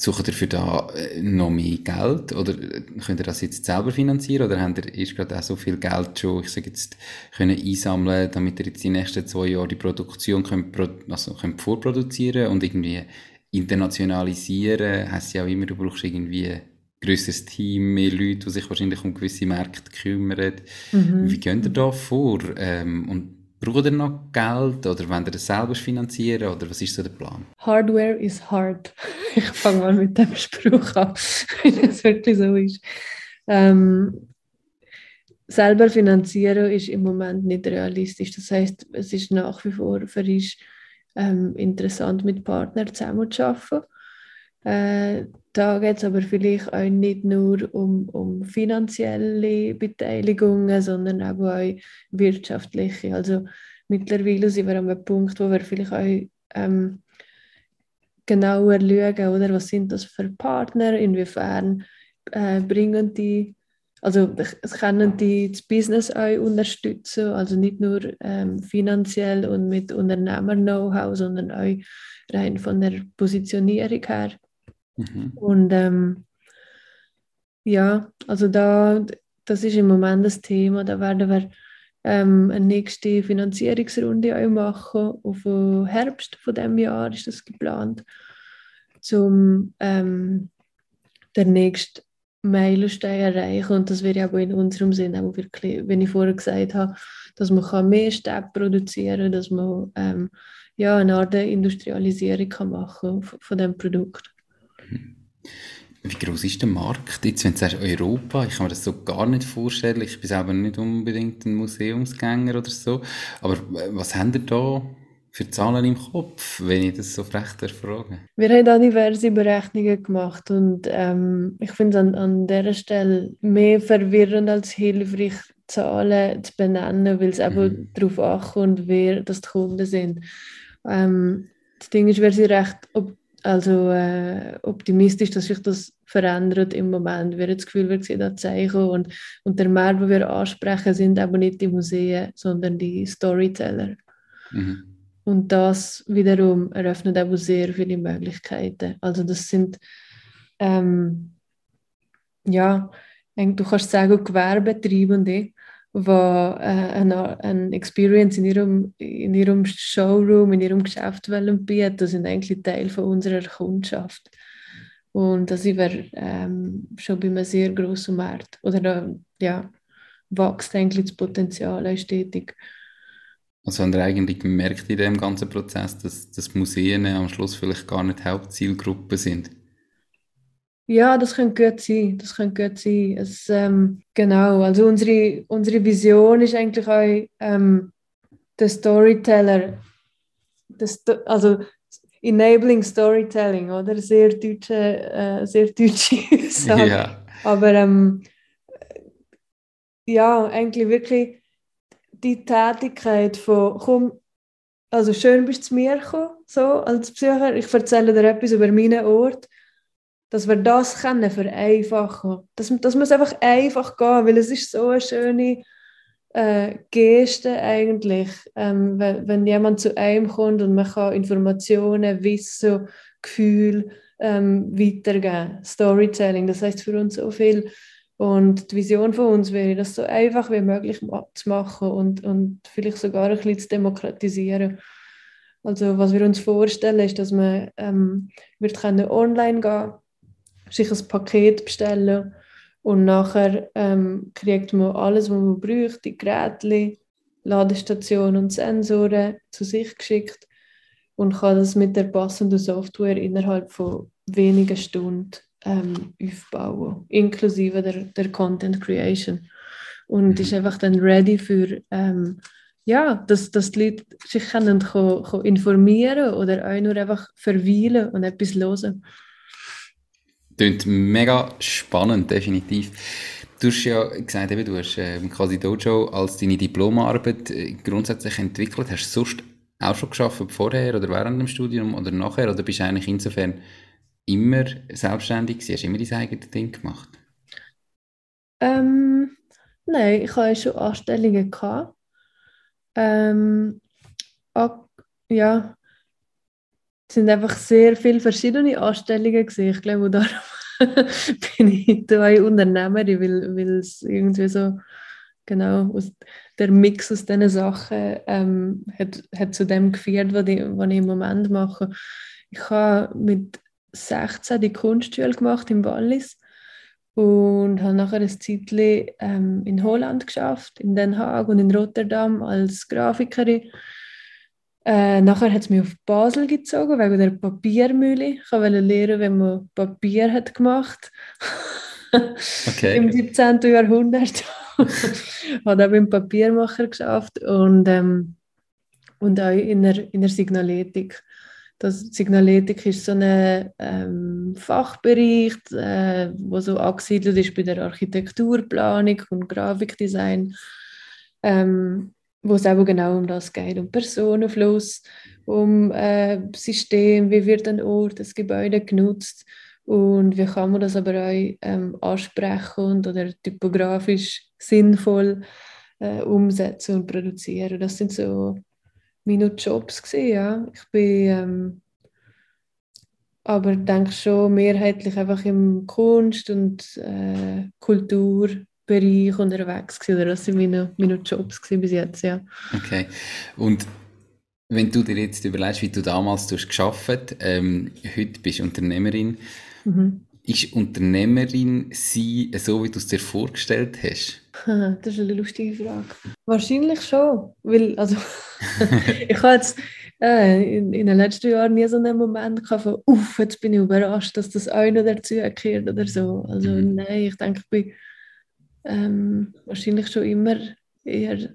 Sucht ihr für da äh, noch mehr Geld oder könnt ihr das jetzt selber finanzieren oder habt ihr erst gerade auch so viel Geld schon, ich sage jetzt, können einsammeln, damit ihr jetzt die nächsten zwei Jahre die Produktion könnt, also könnt vorproduzieren und irgendwie internationalisieren, heisst ja auch immer, du brauchst irgendwie grösseres Team, mehr Leute, die sich wahrscheinlich um gewisse Märkte kümmern. Mhm. Wie geht ihr da vor? Ähm, und braucht ihr noch Geld oder wollt ihr das selber finanzieren oder was ist so der Plan? Hardware is hard. Ich fange mal mit dem Spruch an, wenn es wirklich so ist. Ähm, selber finanzieren ist im Moment nicht realistisch. Das heißt, es ist nach wie vor für uns ähm, interessant, mit Partnern zusammenzuarbeiten. Äh, da geht es aber vielleicht auch nicht nur um, um finanzielle Beteiligungen, sondern auch wirtschaftliche. Also mittlerweile sind wir an einem Punkt, wo wir vielleicht auch ähm, genauer schauen, oder, was sind das für Partner, inwiefern äh, bringen die, also können die das Business auch unterstützen, also nicht nur ähm, finanziell und mit Unternehmer-Know-how, sondern auch rein von der Positionierung her. Mhm. Und ähm, ja, also da, das ist im Moment das Thema. Da werden wir ähm, eine nächste Finanzierungsrunde auch machen. Auf den Herbst von dem Jahr ist das geplant, zum ähm, der nächste Meilenstein erreichen. Und das wäre aber in unserem Sinn auch wirklich, wenn ich vorher gesagt habe, dass man mehr Stäbe produzieren kann, dass man ähm, ja, eine Art Industrialisierung kann machen von, von dem Produkt. Wie groß ist der Markt? Jetzt, wenn du sagst Europa, ich kann mir das so gar nicht vorstellen. Ich bin selber nicht unbedingt ein Museumsgänger oder so. Aber äh, was haben ihr da für Zahlen im Kopf, wenn ich das so frech frage? Wir haben da diverse Berechnungen gemacht und ähm, ich finde es an, an dieser Stelle mehr verwirrend als hilfreich, Zahlen zu benennen, weil es mhm. eben darauf ankommt, wer das die Kunden sind. Ähm, das Ding ist, wir sind recht also äh, optimistisch, dass sich das verändert im Moment. Wir haben das Gefühl, wir sehen da Zeichen und, und der Markt, den wir ansprechen, sind aber nicht die Museen, sondern die Storyteller. Mhm. Und das wiederum eröffnet aber sehr viele Möglichkeiten. Also das sind, ähm, ja, du kannst sagen, Gewerbetreibende, die äh, eine, Experience in ihrem, in ihrem Showroom, in ihrem Geschäft wollen bieten, das sind eigentlich Teil von unserer Kundschaft. Und da sind wir ähm, schon bei einem sehr grossen Markt. Oder äh, ja, wächst eigentlich das Potenzial stetig. Also haben ihr eigentlich gemerkt in dem ganzen Prozess, dass, dass Museen am Schluss vielleicht gar nicht Hauptzielgruppe sind? Ja, das könnte gut sein. Das könnte gut sein. Es, ähm, genau, also unsere, unsere Vision ist eigentlich auch ähm, der Storyteller, das, also enabling Storytelling, oder? Sehr deutsche, äh, sehr deutsche Sache. Ja. Aber ähm, ja, eigentlich wirklich die Tätigkeit von, komm, also schön bist du zu mir gekommen, so als Psycher, ich erzähle dir etwas über meinen Ort, dass wir das können vereinfachen. Das, das muss einfach einfach gehen, weil es ist so eine schöne äh, Geste eigentlich, ähm, wenn, wenn jemand zu einem kommt und man kann Informationen, Wissen, Gefühl ähm, weitergeben. Storytelling, das heißt für uns so viel. Und die Vision von uns wäre, das so einfach wie möglich zu machen und, und vielleicht sogar ein bisschen zu demokratisieren. Also was wir uns vorstellen, ist, dass man ähm, wird online gehen, sich ein Paket bestellen und nachher ähm, kriegt man alles, was man braucht, die Geräte, Ladestationen und Sensoren zu sich geschickt und kann das mit der passenden Software innerhalb von wenigen Stunden ähm, aufbauen, inklusive der, der Content Creation. Und mhm. ist einfach dann ready für, ähm, ja, dass, dass die Leute sich können, können, können informieren oder auch nur einfach verweilen und etwas hören. Klingt mega spannend, definitiv. Du hast ja gesagt, eben, du hast äh, quasi Dojo als deine Diplomarbeit äh, grundsätzlich entwickelt. Hast du sonst auch schon geschafft vorher oder während dem Studium oder nachher? Oder bist du eigentlich insofern immer selbstständig gewesen? Hast du immer dein eigenes Ding gemacht? Ähm, nein, ich hatte schon Anstellungen. Gehabt. Ähm, ja, es sind einfach sehr viele verschiedene Anstellungen gewesen. Ich glaube, darum bin ich da Unternehmerin, weil, weil es irgendwie so genau aus, der Mix aus diesen Sachen ähm, hat, hat zu dem geführt, was ich, was ich im Moment mache. Ich habe mit 16 die Kunstschule gemacht im Wallis und habe nachher ein Zeitchen ähm, in Holland geschafft, in Den Haag und in Rotterdam als Grafikerin. Äh, nachher hat es mich auf Basel gezogen, wegen der Papiermühle. Ich wollte lernen, wenn man Papier hat gemacht okay. im 17. Jahrhundert. habe auch beim Papiermacher geschafft und, ähm, und auch in der, in der Signaletik. Das Signaletik ist so ein ähm, Fachbereich, äh, wo so angesiedelt ist bei der Architekturplanung und Grafikdesign, ähm, wo es eben genau um das geht, um Personenfluss, um äh, System, wie wird ein Ort, das Gebäude genutzt und wie kann man das aber auch ähm, ansprechen und, oder typografisch sinnvoll äh, umsetzen und produzieren. Das sind so meine Jobs gewesen, ja. Ich bin ähm, aber denke schon mehrheitlich einfach im Kunst- und äh, Kulturbereich unterwegs gewesen. Oder das sind meine, meine Jobs bis jetzt, ja. Okay. Und wenn du dir jetzt überlegst, wie du damals geschafft hast, ähm, heute bist du Unternehmerin, mhm. ist Unternehmerin sein so, wie du es dir vorgestellt hast? Das ist eine lustige Frage. Wahrscheinlich schon, weil also ich habe jetzt äh, in, in, den letzten Jahren nie so einen Moment gehabt von, uff, jetzt bin ich überrascht, dass das auch noch dazu gehört oder so. Also mhm. nein, ich denke, ich bin ähm, wahrscheinlich schon immer eher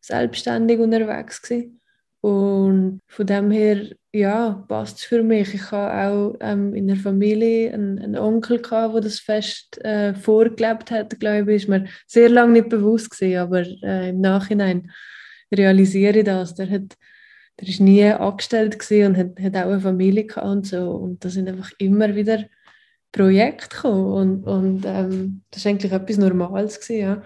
selbstständig unterwegs gewesen. Und von dem her, ja, passt es für mich. Ich habe auch ähm, in der Familie einen, einen Onkel, gehabt, der das fest äh, vorgelebt hat, glaube ich. Ist mir sehr lange nicht bewusst gewesen, aber äh, im Nachhinein realisiere ich das. Der, hat, der ist nie angestellt und hat, hat auch eine Familie gehabt und so. Und da sind einfach immer wieder Projekte gekommen. Und, und ähm, das war eigentlich etwas Normales. Gewesen, ja.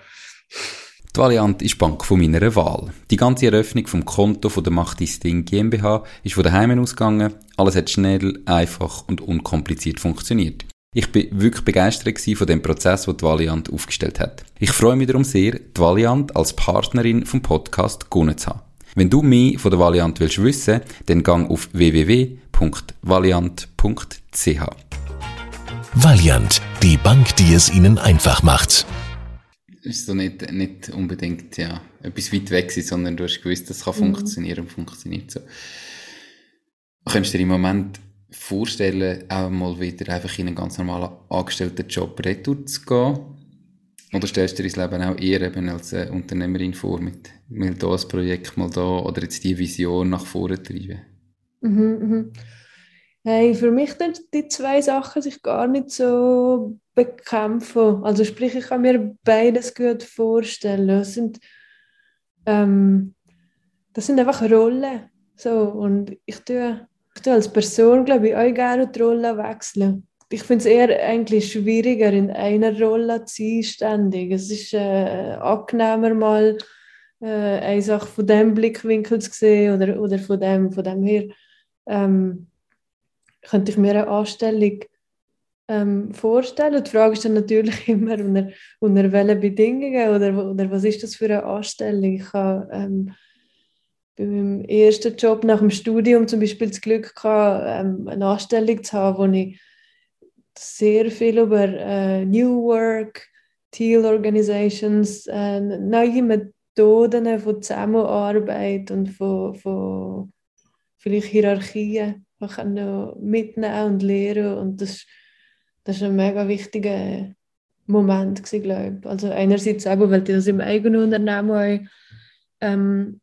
Die Valiant ist die Bank von meiner Wahl. Die ganze Eröffnung vom Konto von der Macht Ding GmbH ist von daheim ausgegangen. Alles hat schnell, einfach und unkompliziert funktioniert. Ich bin wirklich begeistert von dem Prozess, den die Valiant aufgestellt hat. Ich freue mich darum sehr, die Valiant als Partnerin vom Podcast gewonnen zu haben. Wenn du mehr von der Valiant willst wissen, dann gang auf www.valiant.ch. Valiant, die Bank, die es Ihnen einfach macht. ist so nicht, nicht unbedingt, ja, etwas weit weg sein, sondern du hast gewusst, das kann mhm. funktionieren und funktioniert so. Könntest du dir im Moment vorstellen, auch mal wieder einfach in einen ganz normalen angestellten Job retour zu gehen? Oder stellst du dir dein Leben auch eher eben als äh, Unternehmerin vor, mit mal da ein Projekt, mal da, oder jetzt die Vision nach vorne treiben? Mhm, mhm. Hey, für mich sind die zwei Sachen sich gar nicht so bekämpfen. Also sprich, ich kann mir beides gut vorstellen. Das sind, ähm, das sind einfach Rollen. So, und ich tue, ich tue als Person, glaube ich, auch gerne die Rollen wechseln. Ich finde es eher eigentlich schwieriger, in einer Rolle zu sein, ständig. Es ist äh, angenehmer, mal äh, eine Sache von dem Blickwinkel zu sehen oder, oder von, dem, von dem her. Ähm, könnte ich mir eine Anstellung ähm, vorstellen. Die Frage ist dann natürlich immer, unter, unter welchen Bedingungen oder, oder was ist das für eine Anstellung? Ich habe ähm, bei meinem ersten Job nach dem Studium zum Beispiel das Glück gehabt, ähm, eine Anstellung zu haben, wo ich sehr viel über äh, New Work, Teal Organizations, äh, neue Methoden von Zusammenarbeit und von, von vielleicht Hierarchien man kann noch mitnehmen und lernen und das, das war ein mega wichtiger Moment, glaube ich. Also einerseits eben, weil die das im eigenen Unternehmen auch, ähm,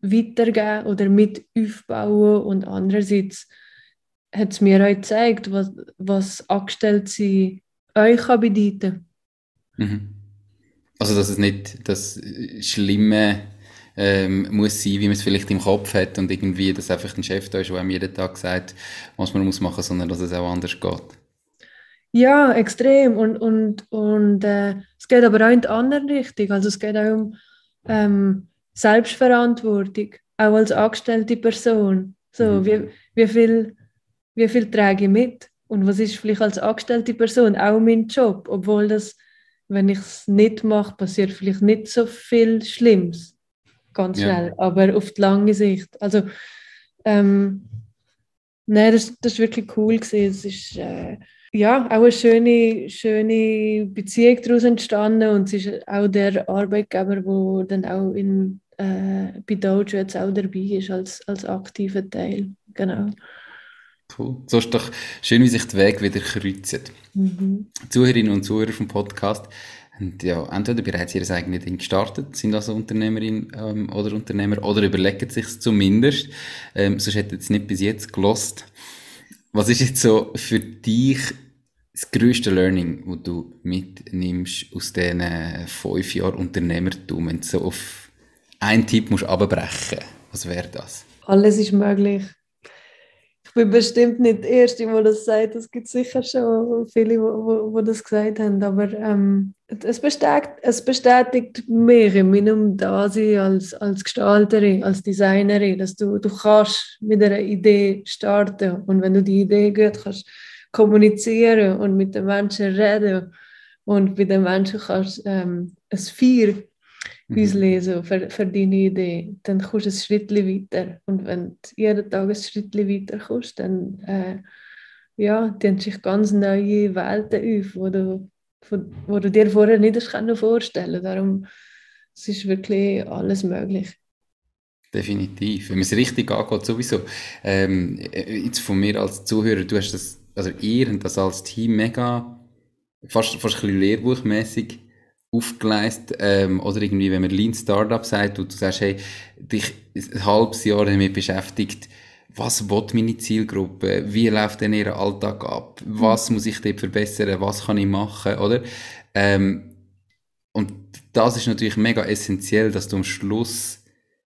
weitergeben oder mit aufbauen und andererseits hat es mir auch gezeigt, was, was Angestellte euch kann bedeuten mhm. Also dass es nicht das schlimme ähm, muss sein, wie man es vielleicht im Kopf hat und irgendwie, dass einfach ein Chef da ist, der einem jeden Tag sagt, was man muss machen, sondern dass es auch anders geht. Ja, extrem. Und, und, und äh, es geht aber auch in die andere Richtung. Also es geht auch um ähm, Selbstverantwortung, auch als angestellte Person. So, mhm. wie, wie, viel, wie viel trage ich mit? Und was ist vielleicht als angestellte Person auch mein Job? Obwohl das, wenn ich es nicht mache, passiert vielleicht nicht so viel Schlimmes ganz schnell, ja. aber auf die lange Sicht. Also, ähm, nein, das, das ist wirklich cool gewesen. Es ist äh, ja auch eine schöne, schöne Beziehung daraus entstanden und es ist auch der Arbeitgeber, der dann auch in, äh, bei Dojo jetzt auch dabei ist als, als aktiver Teil. Genau. Cool. So ist doch schön, wie sich die Wege wieder kreuzen. Mhm. Zuhörerinnen und Zuhörer vom Podcast, haben ja entweder bereits ihr eigenes Ding gestartet, sind also Unternehmerin ähm, oder Unternehmer, oder überlegen sich zumindest, ähm, sonst hätten sie es nicht bis jetzt gelost. Was ist jetzt so für dich das grösste Learning, das du mitnimmst aus diesen fünf Jahren Unternehmertum, wenn du so auf einen Tipp musst abbrechen was wäre das? Alles ist möglich ich bin bestimmt nicht die Erste, die das sagt. Es gibt sicher schon viele, die das gesagt haben. Aber ähm, es, bestätigt, es bestätigt mich in meinem Dasein als, als Gestalterin, als Designerin, dass du, du kannst mit einer Idee starten und wenn du die Idee gut kannst kommunizieren und mit den Menschen reden und mit den Menschen kannst ähm, ein Feier mhm. auslesen für, für deine Idee, dann kommst du ein Schritt weiter. Und wenn du jeden Tag ein Schritt weiter kommst, dann äh, ja, tun sich ganz neue Welten auf, wo du, wo du dir vorher nicht hast vorstellen Darum es ist wirklich alles möglich. Definitiv. Wenn man es richtig angeht, sowieso. Ähm, jetzt von mir als Zuhörer, du hast das, also ihr habt das als Team mega, fast, fast ein bisschen lehrbuchmässig aufgeleistet, ähm, oder irgendwie, wenn man Lean Startup sagt und du sagst, hey, dich ein halbes Jahr damit beschäftigt, was will meine Zielgruppe, wie läuft denn ihr Alltag ab, was muss ich dort verbessern, was kann ich machen, oder? Ähm, und das ist natürlich mega essentiell, dass du am Schluss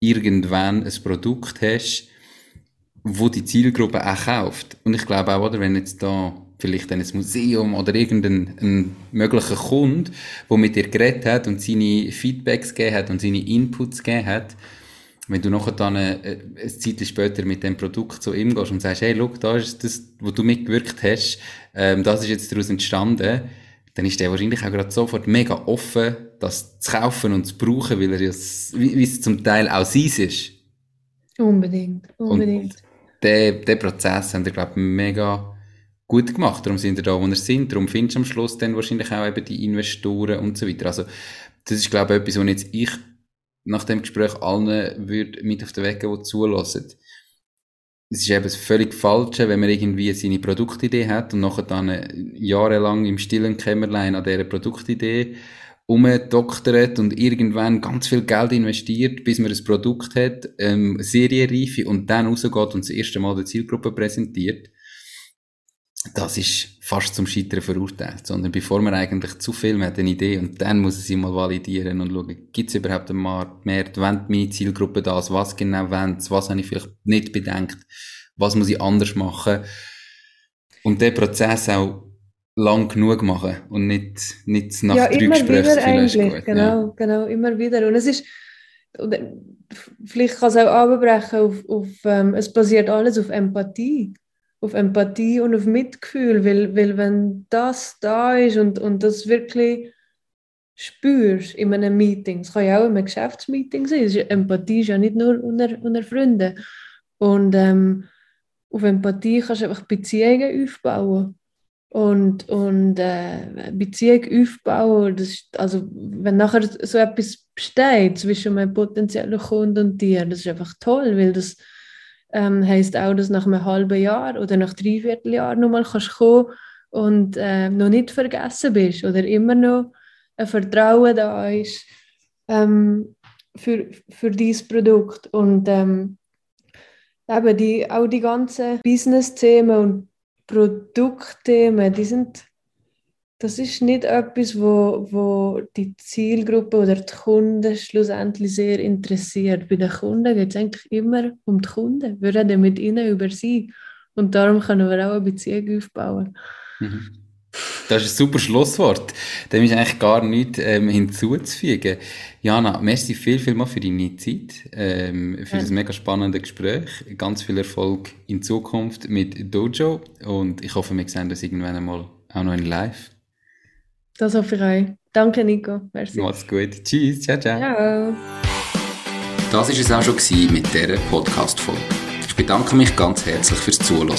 irgendwann ein Produkt hast, wo die Zielgruppe auch kauft. Und ich glaube auch, oder, wenn jetzt da vielleicht ein Museum oder irgendein möglicher Kunde, der mit dir geredet hat und seine Feedbacks gegeben hat und seine Inputs gegeben hat, wenn du nachher dann eine, äh, eine Zeit später mit dem Produkt zu ihm gehst und sagst, hey, look, da ist das, wo du mitgewirkt hast, ähm, das ist jetzt daraus entstanden, dann ist der wahrscheinlich auch gerade sofort mega offen, das zu kaufen und zu brauchen, weil er ja, wie, wie es zum Teil auch sein ist. Unbedingt, unbedingt. Und der, der Prozess haben wir, glaube ich, mega gut gemacht. Darum sind wir da, wo wir sind. Darum findest du am Schluss dann wahrscheinlich auch eben die Investoren und so weiter. Also, das ist, glaube ich, etwas, was jetzt ich nach dem Gespräch allen würde mit auf den Weg gehen, die zulassen. Es ist eben völlig Falsche, wenn man irgendwie seine Produktidee hat und nachher dann jahrelang im stillen Kämmerlein an dieser Produktidee umdoktert und irgendwann ganz viel Geld investiert, bis man ein Produkt hat, ähm, Serienreife und dann rausgeht und das erste Mal der Zielgruppe präsentiert das ist fast zum Scheitern verurteilt, sondern bevor man eigentlich zu viel hat, eine Idee und dann muss es mal validieren und schauen, gibt es überhaupt einen Markt, Markt, wollen meine Zielgruppe das, was genau wollen was habe ich vielleicht nicht bedenkt, was muss ich anders machen und den Prozess auch lang genug machen und nicht, nicht nach ja, drei Gesprächen eigentlich, gut. Genau, ja. genau, immer wieder und es ist vielleicht kann es auch abbrechen auf, auf ähm, es basiert alles auf Empathie auf Empathie und auf Mitgefühl, weil, weil wenn das da ist und, und das wirklich spürst in einem Meeting, es kann ja auch in einem Geschäftsmeeting sein, Empathie ist ja nicht nur unter, unter Freunden. Und ähm, auf Empathie kannst du einfach Beziehungen aufbauen. Und, und äh, Beziehung aufbauen, das ist, also wenn nachher so etwas besteht zwischen einem potenziellen Kunden und dir, das ist einfach toll, weil das ähm, heisst auch, dass nach einem halben Jahr oder nach dreiviertel Jahr nochmal kannst kommen und äh, noch nicht vergessen bist oder immer noch ein Vertrauen da ist ähm, für, für dieses Produkt. Und ähm, eben die, auch die ganzen Business-Themen und Produktthemen, die sind das ist nicht etwas, wo, wo die Zielgruppe oder die Kunden schlussendlich sehr interessiert. Bei den Kunden geht es eigentlich immer um die Kunden. Wir reden mit ihnen über sie. Und darum können wir auch eine Beziehung aufbauen. Mhm. Das ist ein super Schlusswort. Dem ist eigentlich gar nichts ähm, hinzuzufügen. Jana, merci viel, viel mal für deine Zeit, ähm, für ja. das mega spannende Gespräch. Ganz viel Erfolg in Zukunft mit Dojo und ich hoffe, wir sehen das irgendwann einmal auch noch in live. Das hoffe ich auch. Danke, Nico. Merci. Mach's gut. Tschüss. Ciao, ciao. Ciao. Das war es auch schon mit dieser Podcast-Folge. Ich bedanke mich ganz herzlich fürs Zuhören.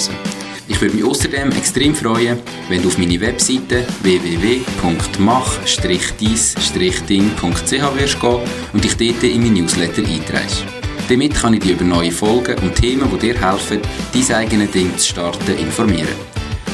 Ich würde mich außerdem extrem freuen, wenn du auf meine Webseite www.mach-dies-ding.ch wirst gehen und dich dort in mein Newsletter einträgst. Damit kann ich dich über neue Folgen und Themen, die dir helfen, dein eigenes Ding zu starten, informieren.